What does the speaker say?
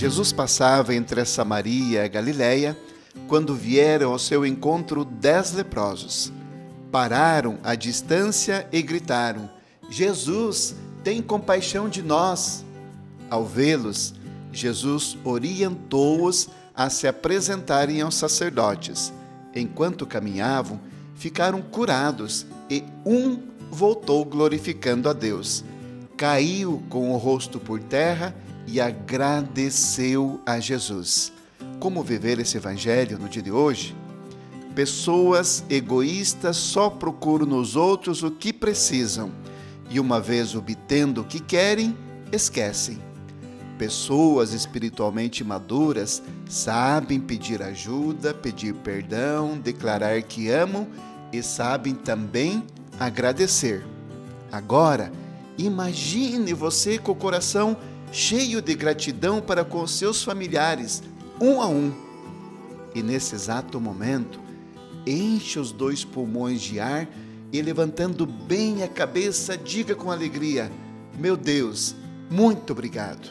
Jesus passava entre Samaria e Galiléia quando vieram ao seu encontro dez leprosos. Pararam à distância e gritaram: Jesus, tem compaixão de nós. Ao vê-los, Jesus orientou-os a se apresentarem aos sacerdotes. Enquanto caminhavam, ficaram curados e um voltou glorificando a Deus. Caiu com o rosto por terra e agradeceu a Jesus. Como viver esse evangelho no dia de hoje? Pessoas egoístas só procuram nos outros o que precisam e, uma vez obtendo o que querem, esquecem. Pessoas espiritualmente maduras sabem pedir ajuda, pedir perdão, declarar que amam e sabem também agradecer. Agora, imagine você com o coração cheio de gratidão para com seus familiares, um a um. E nesse exato momento, enche os dois pulmões de ar e, levantando bem a cabeça, diga com alegria: Meu Deus, muito obrigado.